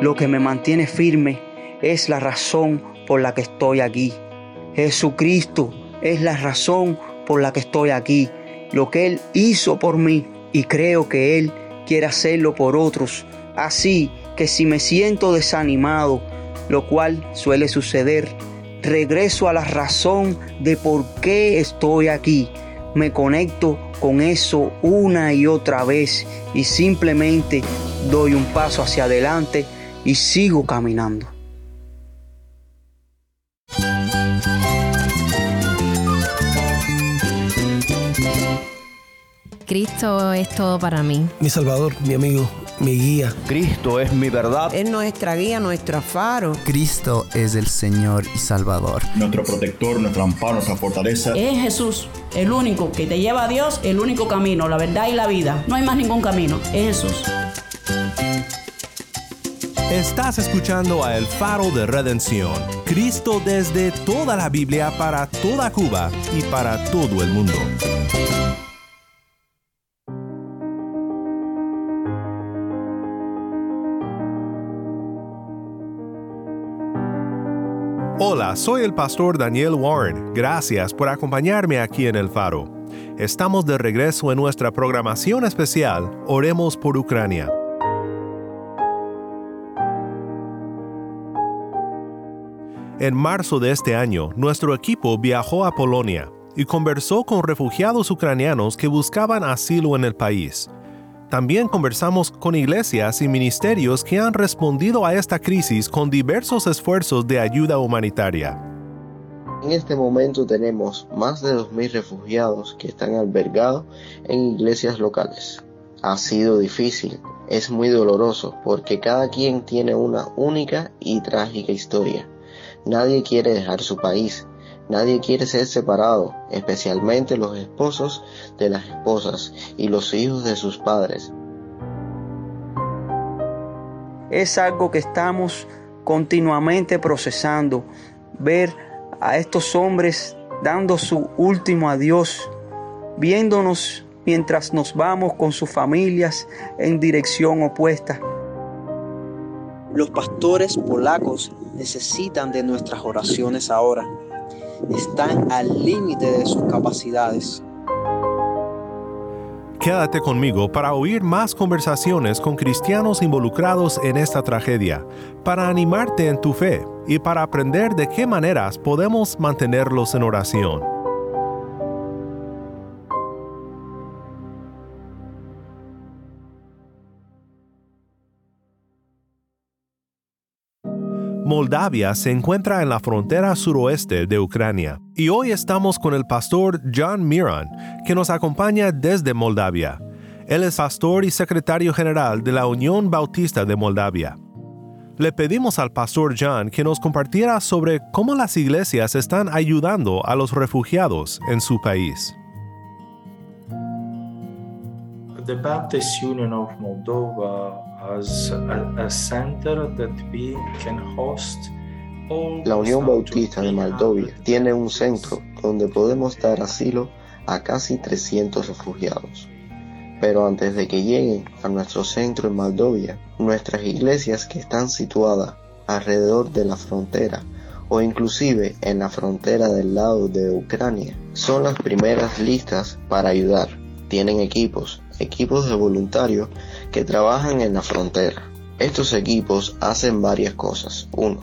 Lo que me mantiene firme es la razón por la que estoy aquí. Jesucristo es la razón por la que estoy aquí. Lo que Él hizo por mí y creo que Él quiere hacerlo por otros. Así que si me siento desanimado, lo cual suele suceder, regreso a la razón de por qué estoy aquí. Me conecto con eso una y otra vez y simplemente doy un paso hacia adelante y sigo caminando. Cristo es todo para mí. Mi Salvador, mi amigo, mi guía. Cristo es mi verdad. Es nuestra guía, nuestro faro. Cristo es el Señor y Salvador. Nuestro protector, nuestro amparo, nuestra fortaleza. Es Jesús, el único que te lleva a Dios, el único camino, la verdad y la vida. No hay más ningún camino, es Jesús. Estás escuchando a El Faro de Redención, Cristo desde toda la Biblia para toda Cuba y para todo el mundo. Hola, soy el pastor Daniel Warren. Gracias por acompañarme aquí en El Faro. Estamos de regreso en nuestra programación especial Oremos por Ucrania. En marzo de este año, nuestro equipo viajó a Polonia y conversó con refugiados ucranianos que buscaban asilo en el país. También conversamos con iglesias y ministerios que han respondido a esta crisis con diversos esfuerzos de ayuda humanitaria. En este momento tenemos más de 2.000 refugiados que están albergados en iglesias locales. Ha sido difícil, es muy doloroso porque cada quien tiene una única y trágica historia. Nadie quiere dejar su país, Nadie quiere ser separado, especialmente los esposos de las esposas y los hijos de sus padres. Es algo que estamos continuamente procesando, ver a estos hombres dando su último adiós, viéndonos mientras nos vamos con sus familias en dirección opuesta. Los pastores polacos necesitan de nuestras oraciones ahora están al límite de sus capacidades. Quédate conmigo para oír más conversaciones con cristianos involucrados en esta tragedia, para animarte en tu fe y para aprender de qué maneras podemos mantenerlos en oración. Moldavia se encuentra en la frontera suroeste de Ucrania y hoy estamos con el pastor John Miran, que nos acompaña desde Moldavia. Él es pastor y secretario general de la Unión Bautista de Moldavia. Le pedimos al pastor John que nos compartiera sobre cómo las iglesias están ayudando a los refugiados en su país. The Baptist Union of Moldova la Unión Bautista de Moldovia tiene un centro donde podemos dar asilo a casi 300 refugiados. Pero antes de que lleguen a nuestro centro en Moldovia, nuestras iglesias que están situadas alrededor de la frontera o inclusive en la frontera del lado de Ucrania son las primeras listas para ayudar. Tienen equipos, equipos de voluntarios que trabajan en la frontera. Estos equipos hacen varias cosas. 1.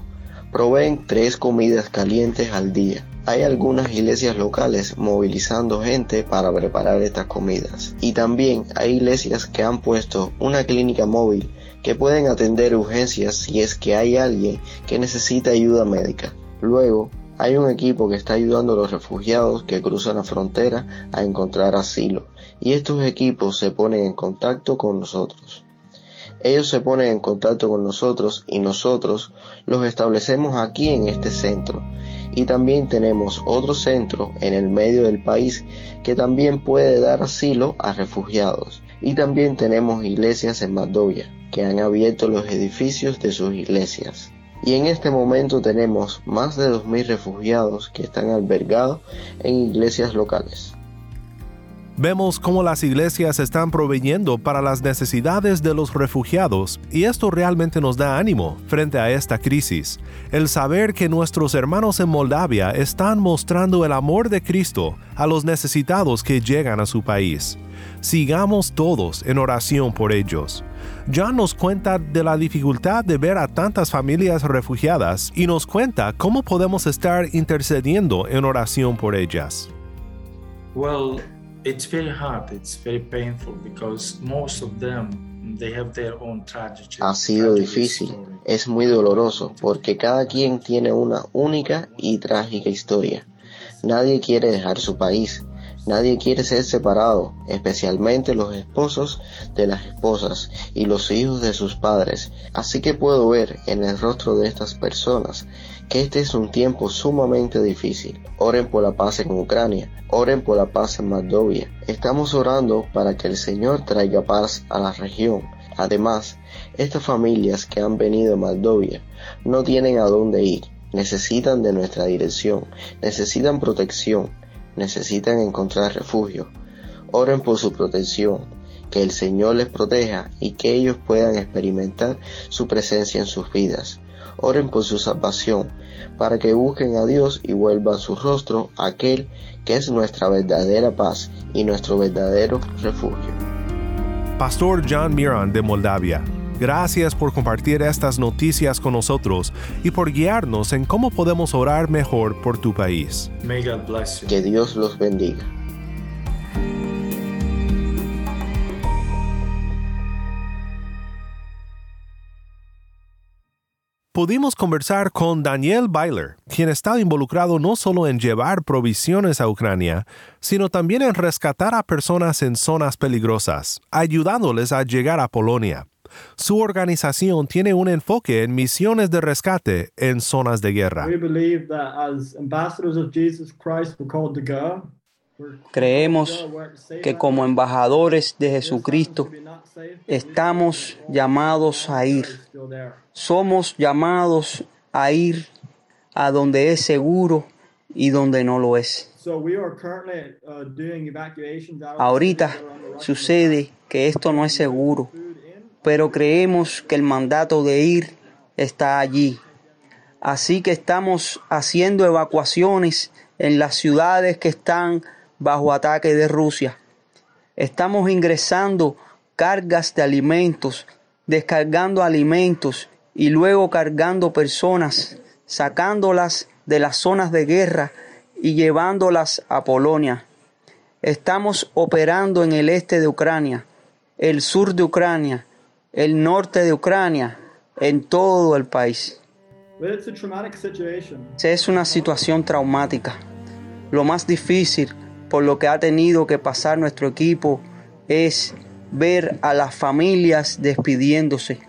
Proveen tres comidas calientes al día. Hay algunas iglesias locales movilizando gente para preparar estas comidas. Y también hay iglesias que han puesto una clínica móvil que pueden atender urgencias si es que hay alguien que necesita ayuda médica. Luego, hay un equipo que está ayudando a los refugiados que cruzan la frontera a encontrar asilo y estos equipos se ponen en contacto con nosotros. Ellos se ponen en contacto con nosotros y nosotros los establecemos aquí en este centro. Y también tenemos otro centro en el medio del país que también puede dar asilo a refugiados. Y también tenemos iglesias en Maldovia que han abierto los edificios de sus iglesias y en este momento tenemos más de 2.000 refugiados que están albergados en iglesias locales. Vemos cómo las iglesias están proveyendo para las necesidades de los refugiados y esto realmente nos da ánimo frente a esta crisis. El saber que nuestros hermanos en Moldavia están mostrando el amor de Cristo a los necesitados que llegan a su país. Sigamos todos en oración por ellos. John nos cuenta de la dificultad de ver a tantas familias refugiadas y nos cuenta cómo podemos estar intercediendo en oración por ellas. It's very hard. It's very painful because most of them they have their own tragedy. Ha sido difícil, es muy doloroso, porque cada quien tiene una única y trágica historia. Nadie quiere dejar su país, nadie quiere ser separado, especialmente los esposos de las esposas y los hijos de sus padres. Así que puedo ver en el rostro de estas personas que este es un tiempo sumamente difícil. Oren por la paz en Ucrania, oren por la paz en Moldovia. Estamos orando para que el Señor traiga paz a la región. Además, estas familias que han venido a Moldovia no tienen a dónde ir. Necesitan de nuestra dirección, necesitan protección, necesitan encontrar refugio. Oren por su protección, que el Señor les proteja y que ellos puedan experimentar su presencia en sus vidas. Oren por su salvación, para que busquen a Dios y vuelvan su rostro a aquel que es nuestra verdadera paz y nuestro verdadero refugio. Pastor John Miran de Moldavia, gracias por compartir estas noticias con nosotros y por guiarnos en cómo podemos orar mejor por tu país. May God bless you. Que Dios los bendiga. Pudimos conversar con Daniel Byler, quien está involucrado no solo en llevar provisiones a Ucrania, sino también en rescatar a personas en zonas peligrosas, ayudándoles a llegar a Polonia. Su organización tiene un enfoque en misiones de rescate en zonas de guerra. Creemos que como embajadores de Jesucristo estamos llamados a ir. Somos llamados a ir a donde es seguro y donde no lo es. So we are currently uh, Ahorita sucede que esto no es seguro, pero creemos que el mandato de ir está allí. Así que estamos haciendo evacuaciones en las ciudades que están bajo ataque de Rusia. Estamos ingresando cargas de alimentos, descargando alimentos y luego cargando personas, sacándolas de las zonas de guerra y llevándolas a Polonia. Estamos operando en el este de Ucrania, el sur de Ucrania, el norte de Ucrania, en todo el país. Es una situación traumática. Lo más difícil por lo que ha tenido que pasar nuestro equipo es ver a las familias despidiéndose.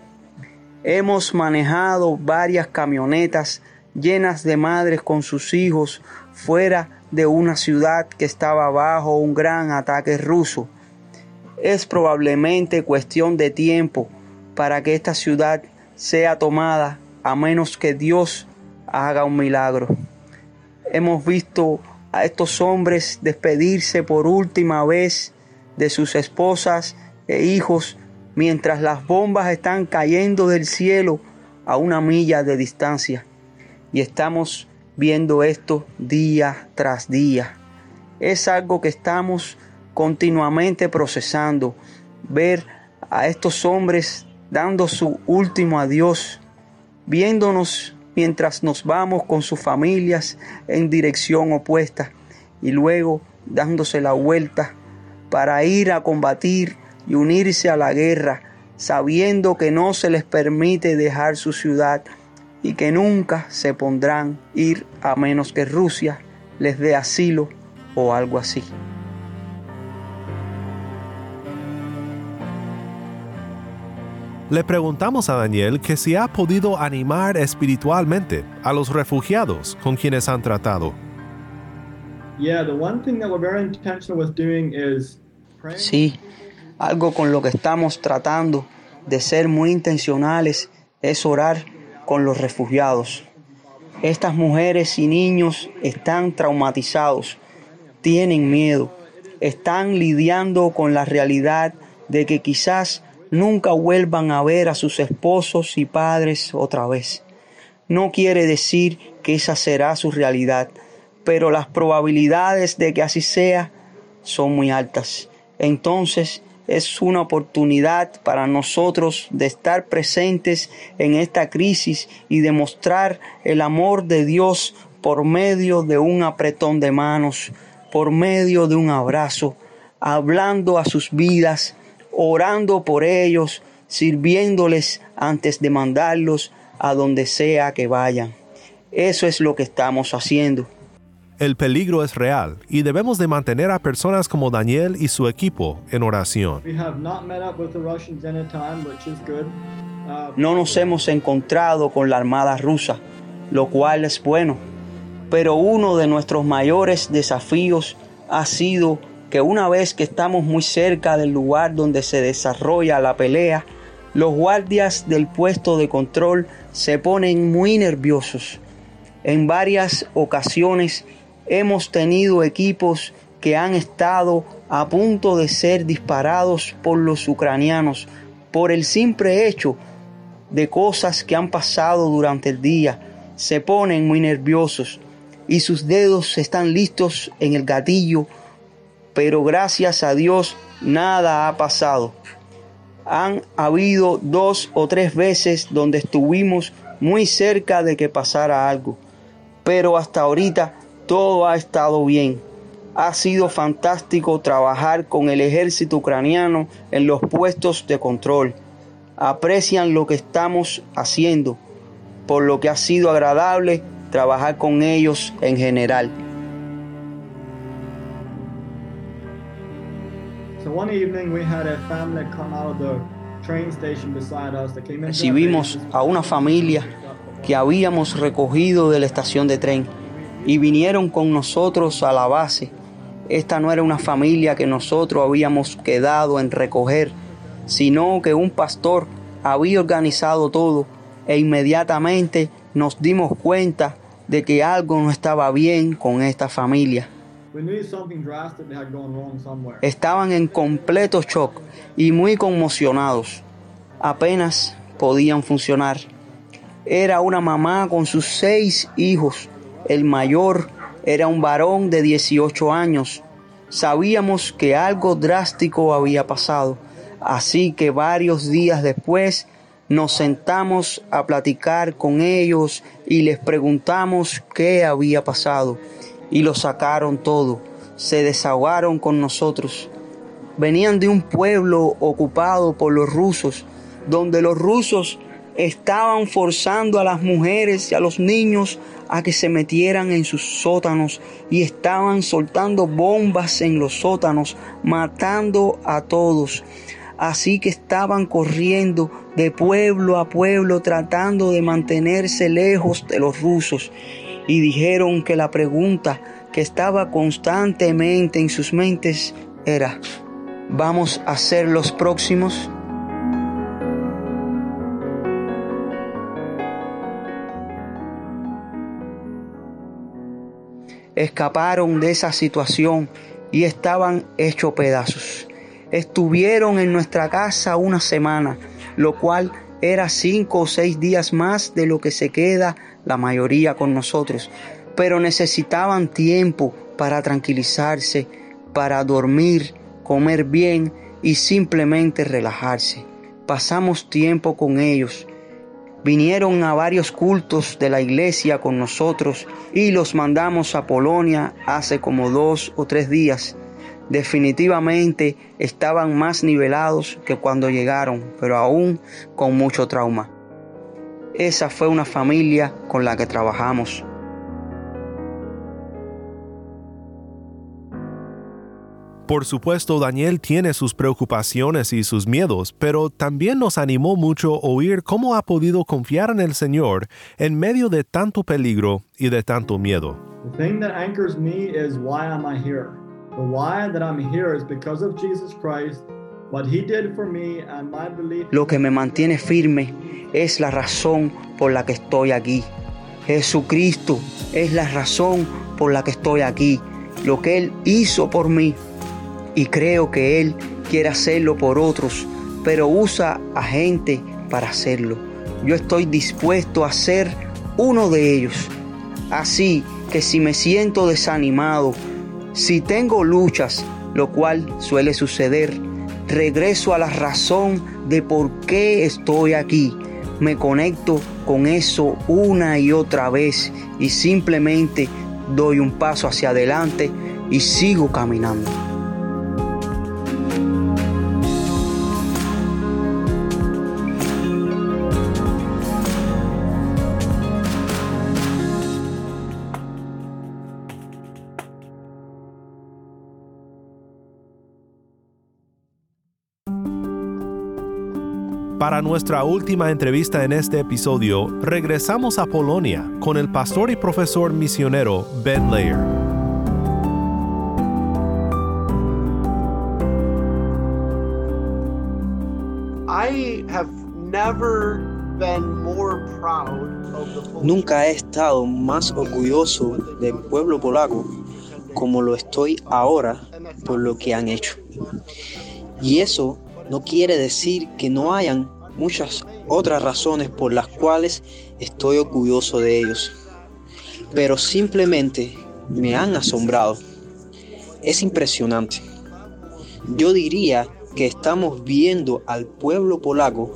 Hemos manejado varias camionetas llenas de madres con sus hijos fuera de una ciudad que estaba bajo un gran ataque ruso. Es probablemente cuestión de tiempo para que esta ciudad sea tomada a menos que Dios haga un milagro. Hemos visto a estos hombres despedirse por última vez de sus esposas e hijos mientras las bombas están cayendo del cielo a una milla de distancia. Y estamos viendo esto día tras día. Es algo que estamos continuamente procesando. Ver a estos hombres dando su último adiós, viéndonos mientras nos vamos con sus familias en dirección opuesta y luego dándose la vuelta para ir a combatir y unirse a la guerra, sabiendo que no se les permite dejar su ciudad y que nunca se pondrán ir a menos que Rusia les dé asilo o algo así. Le preguntamos a Daniel que si ha podido animar espiritualmente a los refugiados con quienes han tratado. Sí, algo con lo que estamos tratando de ser muy intencionales es orar con los refugiados. Estas mujeres y niños están traumatizados, tienen miedo, están lidiando con la realidad de que quizás nunca vuelvan a ver a sus esposos y padres otra vez. No quiere decir que esa será su realidad, pero las probabilidades de que así sea son muy altas. Entonces es una oportunidad para nosotros de estar presentes en esta crisis y demostrar el amor de Dios por medio de un apretón de manos, por medio de un abrazo, hablando a sus vidas, orando por ellos, sirviéndoles antes de mandarlos a donde sea que vayan. Eso es lo que estamos haciendo. El peligro es real y debemos de mantener a personas como Daniel y su equipo en oración. No nos hemos encontrado con la Armada rusa, lo cual es bueno, pero uno de nuestros mayores desafíos ha sido una vez que estamos muy cerca del lugar donde se desarrolla la pelea, los guardias del puesto de control se ponen muy nerviosos. En varias ocasiones hemos tenido equipos que han estado a punto de ser disparados por los ucranianos por el simple hecho de cosas que han pasado durante el día. Se ponen muy nerviosos y sus dedos están listos en el gatillo, pero gracias a Dios nada ha pasado. Han habido dos o tres veces donde estuvimos muy cerca de que pasara algo, pero hasta ahorita todo ha estado bien. Ha sido fantástico trabajar con el ejército ucraniano en los puestos de control. Aprecian lo que estamos haciendo, por lo que ha sido agradable trabajar con ellos en general. Recibimos a una familia que habíamos recogido de la estación de tren y vinieron con nosotros a la base. Esta no era una familia que nosotros habíamos quedado en recoger, sino que un pastor había organizado todo e inmediatamente nos dimos cuenta de que algo no estaba bien con esta familia. Estaban en completo shock y muy conmocionados. Apenas podían funcionar. Era una mamá con sus seis hijos. El mayor era un varón de 18 años. Sabíamos que algo drástico había pasado, así que varios días después nos sentamos a platicar con ellos y les preguntamos qué había pasado y lo sacaron todo. Se desahogaron con nosotros. Venían de un pueblo ocupado por los rusos, donde los rusos estaban forzando a las mujeres y a los niños a que se metieran en sus sótanos y estaban soltando bombas en los sótanos, matando a todos. Así que estaban corriendo de pueblo a pueblo tratando de mantenerse lejos de los rusos y dijeron que la pregunta que estaba constantemente en sus mentes era, ¿vamos a ser los próximos? Escaparon de esa situación y estaban hechos pedazos. Estuvieron en nuestra casa una semana, lo cual era cinco o seis días más de lo que se queda la mayoría con nosotros, pero necesitaban tiempo para tranquilizarse, para dormir, comer bien y simplemente relajarse. Pasamos tiempo con ellos. Vinieron a varios cultos de la iglesia con nosotros y los mandamos a Polonia hace como dos o tres días. Definitivamente estaban más nivelados que cuando llegaron, pero aún con mucho trauma. Esa fue una familia con la que trabajamos. Por supuesto, Daniel tiene sus preocupaciones y sus miedos, pero también nos animó mucho oír cómo ha podido confiar en el Señor en medio de tanto peligro y de tanto miedo. The thing that anchors me is why am I here? The why that I'm here is because of Jesus Christ lo que me mantiene firme es la razón por la que estoy aquí. Jesucristo es la razón por la que estoy aquí. Lo que Él hizo por mí y creo que Él quiere hacerlo por otros, pero usa a gente para hacerlo. Yo estoy dispuesto a ser uno de ellos. Así que si me siento desanimado, si tengo luchas, lo cual suele suceder, regreso a la razón de por qué estoy aquí. Me conecto con eso una y otra vez y simplemente doy un paso hacia adelante y sigo caminando. Para nuestra última entrevista en este episodio, regresamos a Polonia con el pastor y profesor misionero Ben Lair. Nunca he estado más orgulloso del pueblo polaco como lo estoy ahora por lo que han hecho. Y eso no quiere decir que no hayan muchas otras razones por las cuales estoy orgulloso de ellos, pero simplemente me han asombrado. Es impresionante. Yo diría que estamos viendo al pueblo polaco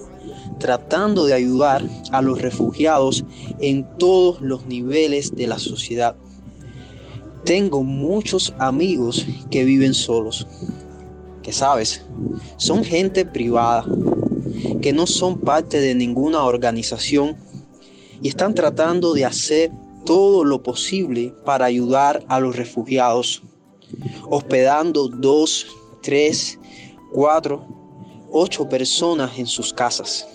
tratando de ayudar a los refugiados en todos los niveles de la sociedad. Tengo muchos amigos que viven solos sabes, son gente privada, que no son parte de ninguna organización y están tratando de hacer todo lo posible para ayudar a los refugiados, hospedando dos, tres, cuatro, ocho personas en sus casas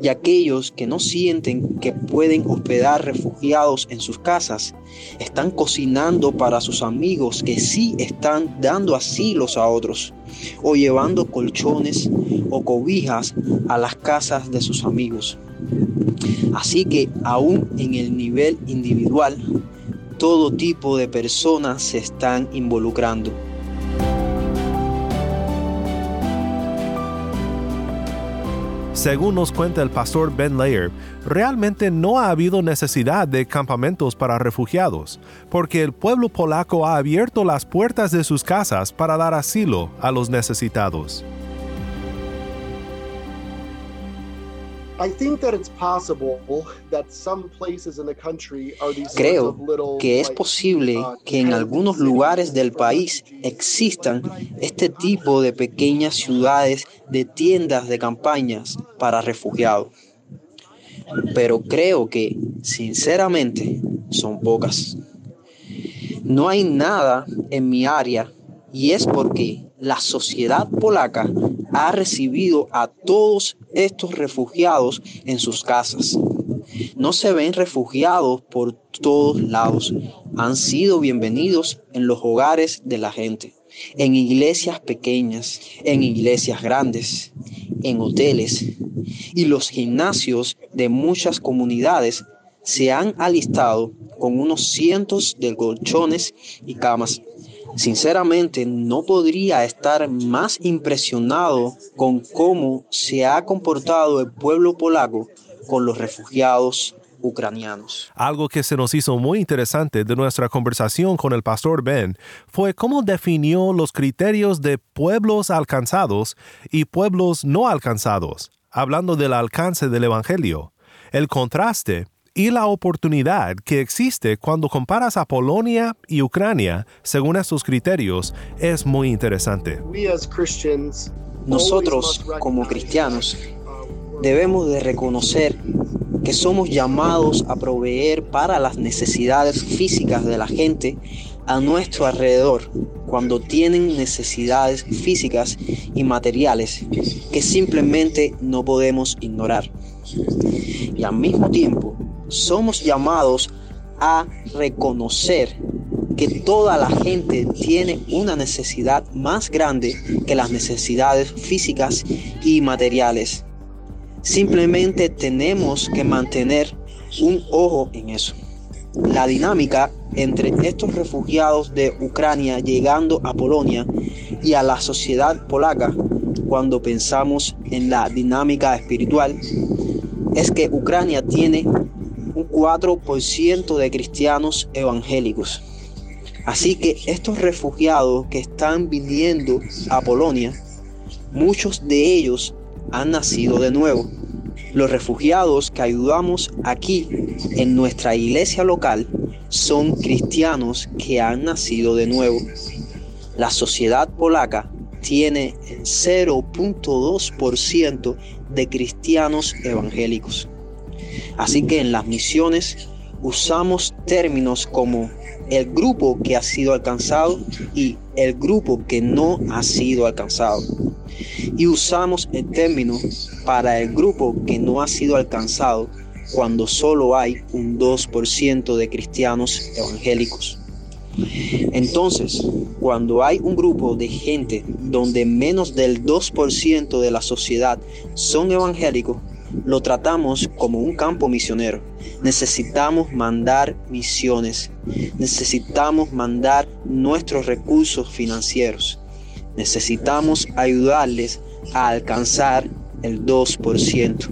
y aquellos que no sienten que pueden hospedar refugiados en sus casas están cocinando para sus amigos que sí están dando asilos a otros o llevando colchones o cobijas a las casas de sus amigos. Así que aún en el nivel individual, todo tipo de personas se están involucrando. Según nos cuenta el pastor Ben Layer, realmente no ha habido necesidad de campamentos para refugiados, porque el pueblo polaco ha abierto las puertas de sus casas para dar asilo a los necesitados. Creo que es posible uh, que en algunos lugares del país existan este tipo de pequeñas ciudades de tiendas de campañas para refugiados. Pero creo que, sinceramente, son pocas. No hay nada en mi área y es porque la sociedad polaca ha recibido a todos estos refugiados en sus casas. No se ven refugiados por todos lados. Han sido bienvenidos en los hogares de la gente, en iglesias pequeñas, en iglesias grandes, en hoteles. Y los gimnasios de muchas comunidades se han alistado con unos cientos de colchones y camas Sinceramente, no podría estar más impresionado con cómo se ha comportado el pueblo polaco con los refugiados ucranianos. Algo que se nos hizo muy interesante de nuestra conversación con el pastor Ben fue cómo definió los criterios de pueblos alcanzados y pueblos no alcanzados, hablando del alcance del Evangelio. El contraste y la oportunidad que existe cuando comparas a Polonia y Ucrania según estos criterios es muy interesante. Nosotros como cristianos debemos de reconocer que somos llamados a proveer para las necesidades físicas de la gente a nuestro alrededor cuando tienen necesidades físicas y materiales que simplemente no podemos ignorar. Y al mismo tiempo somos llamados a reconocer que toda la gente tiene una necesidad más grande que las necesidades físicas y materiales. Simplemente tenemos que mantener un ojo en eso. La dinámica entre estos refugiados de Ucrania llegando a Polonia y a la sociedad polaca cuando pensamos en la dinámica espiritual es que Ucrania tiene un 4% de cristianos evangélicos. Así que estos refugiados que están viniendo a Polonia, muchos de ellos han nacido de nuevo. Los refugiados que ayudamos aquí en nuestra iglesia local son cristianos que han nacido de nuevo. La sociedad polaca tiene el 0.2% de cristianos evangélicos. Así que en las misiones usamos términos como el grupo que ha sido alcanzado y el grupo que no ha sido alcanzado. Y usamos el término para el grupo que no ha sido alcanzado cuando solo hay un 2% de cristianos evangélicos. Entonces, cuando hay un grupo de gente donde menos del 2% de la sociedad son evangélicos, lo tratamos como un campo misionero. Necesitamos mandar misiones. Necesitamos mandar nuestros recursos financieros. Necesitamos ayudarles a alcanzar el 2%.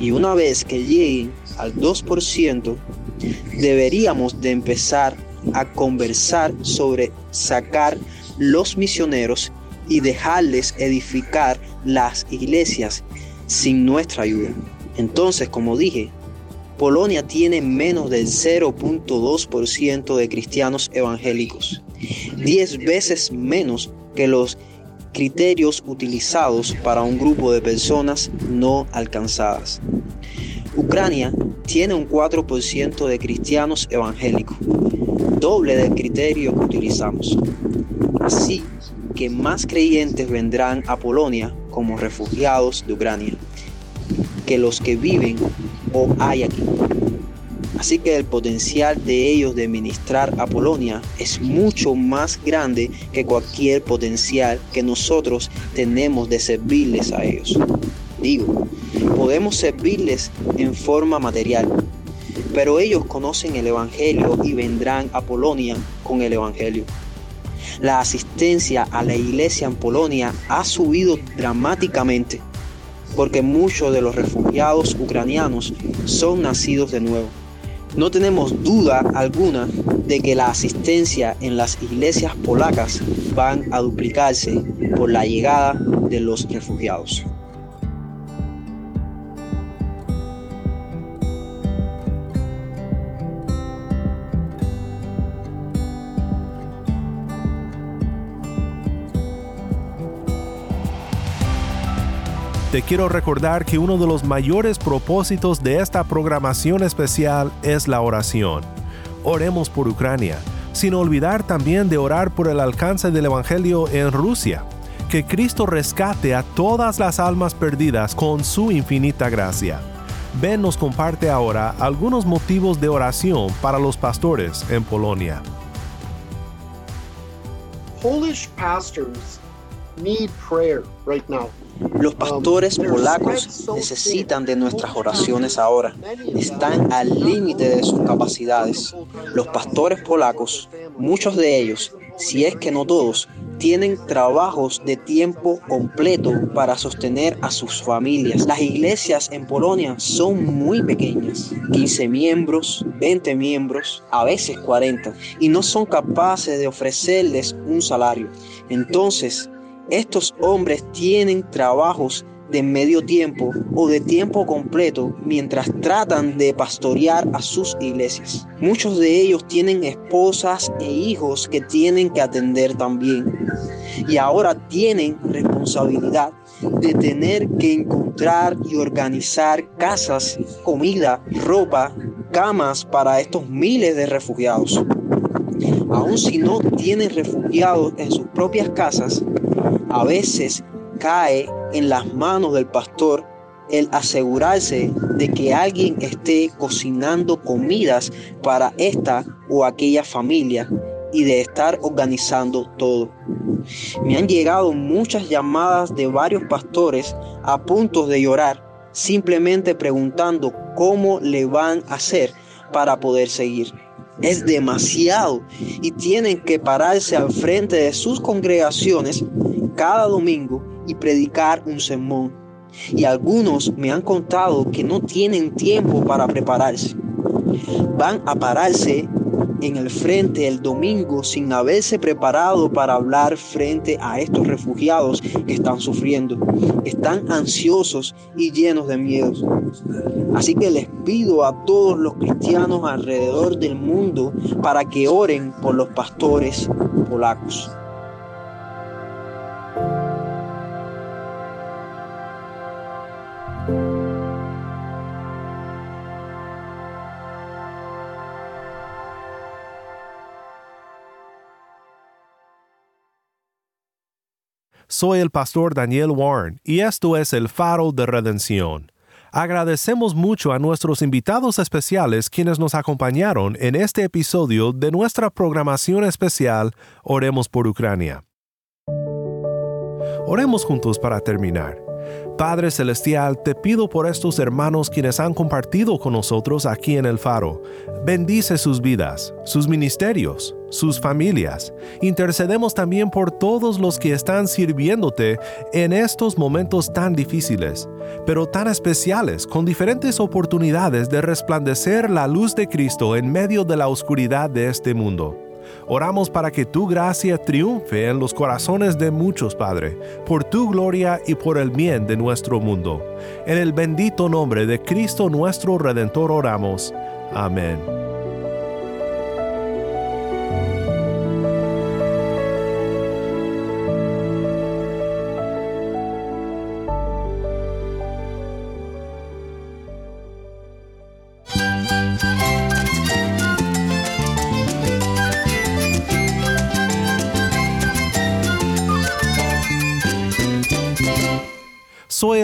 Y una vez que lleguen al 2%, deberíamos de empezar a conversar sobre sacar los misioneros y dejarles edificar las iglesias sin nuestra ayuda. Entonces, como dije, Polonia tiene menos del 0.2% de cristianos evangélicos, 10 veces menos que los criterios utilizados para un grupo de personas no alcanzadas. Ucrania tiene un 4% de cristianos evangélicos, doble del criterio que utilizamos. Así que más creyentes vendrán a Polonia como refugiados de Ucrania que los que viven o hay aquí. Así que el potencial de ellos de ministrar a Polonia es mucho más grande que cualquier potencial que nosotros tenemos de servirles a ellos. Digo, podemos servirles en forma material, pero ellos conocen el Evangelio y vendrán a Polonia con el Evangelio. La asistencia a la iglesia en Polonia ha subido dramáticamente porque muchos de los refugiados ucranianos son nacidos de nuevo. No tenemos duda alguna de que la asistencia en las iglesias polacas van a duplicarse por la llegada de los refugiados. Te quiero recordar que uno de los mayores propósitos de esta programación especial es la oración. Oremos por Ucrania, sin olvidar también de orar por el alcance del Evangelio en Rusia. Que Cristo rescate a todas las almas perdidas con su infinita gracia. Ben nos comparte ahora algunos motivos de oración para los pastores en Polonia. Polish pastors Los pastores polacos necesitan de nuestras oraciones ahora. Están al límite de sus capacidades. Los pastores polacos, muchos de ellos, si es que no todos, tienen trabajos de tiempo completo para sostener a sus familias. Las iglesias en Polonia son muy pequeñas, 15 miembros, 20 miembros, a veces 40, y no son capaces de ofrecerles un salario. Entonces, estos hombres tienen trabajos de medio tiempo o de tiempo completo mientras tratan de pastorear a sus iglesias. Muchos de ellos tienen esposas e hijos que tienen que atender también. Y ahora tienen responsabilidad de tener que encontrar y organizar casas, comida, ropa, camas para estos miles de refugiados. Aun si no tienen refugiados en sus propias casas, a veces cae en las manos del pastor el asegurarse de que alguien esté cocinando comidas para esta o aquella familia y de estar organizando todo. Me han llegado muchas llamadas de varios pastores a punto de llorar, simplemente preguntando cómo le van a hacer para poder seguir. es demasiado y tienen que pararse al frente de sus congregaciones cada domingo y predicar un sermón. Y algunos me han contado que no tienen tiempo para prepararse. Van a pararse en el frente el domingo sin haberse preparado para hablar frente a estos refugiados que están sufriendo. Están ansiosos y llenos de miedos. Así que les pido a todos los cristianos alrededor del mundo para que oren por los pastores polacos. Soy el pastor Daniel Warren y esto es el faro de redención. Agradecemos mucho a nuestros invitados especiales quienes nos acompañaron en este episodio de nuestra programación especial Oremos por Ucrania. Oremos juntos para terminar. Padre Celestial, te pido por estos hermanos quienes han compartido con nosotros aquí en el faro. Bendice sus vidas, sus ministerios, sus familias. Intercedemos también por todos los que están sirviéndote en estos momentos tan difíciles, pero tan especiales, con diferentes oportunidades de resplandecer la luz de Cristo en medio de la oscuridad de este mundo. Oramos para que tu gracia triunfe en los corazones de muchos, Padre, por tu gloria y por el bien de nuestro mundo. En el bendito nombre de Cristo nuestro Redentor oramos. Amén.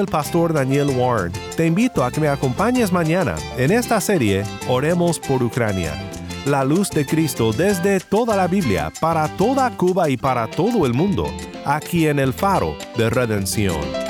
El pastor Daniel Warren. Te invito a que me acompañes mañana en esta serie Oremos por Ucrania. La luz de Cristo desde toda la Biblia, para toda Cuba y para todo el mundo, aquí en el faro de redención.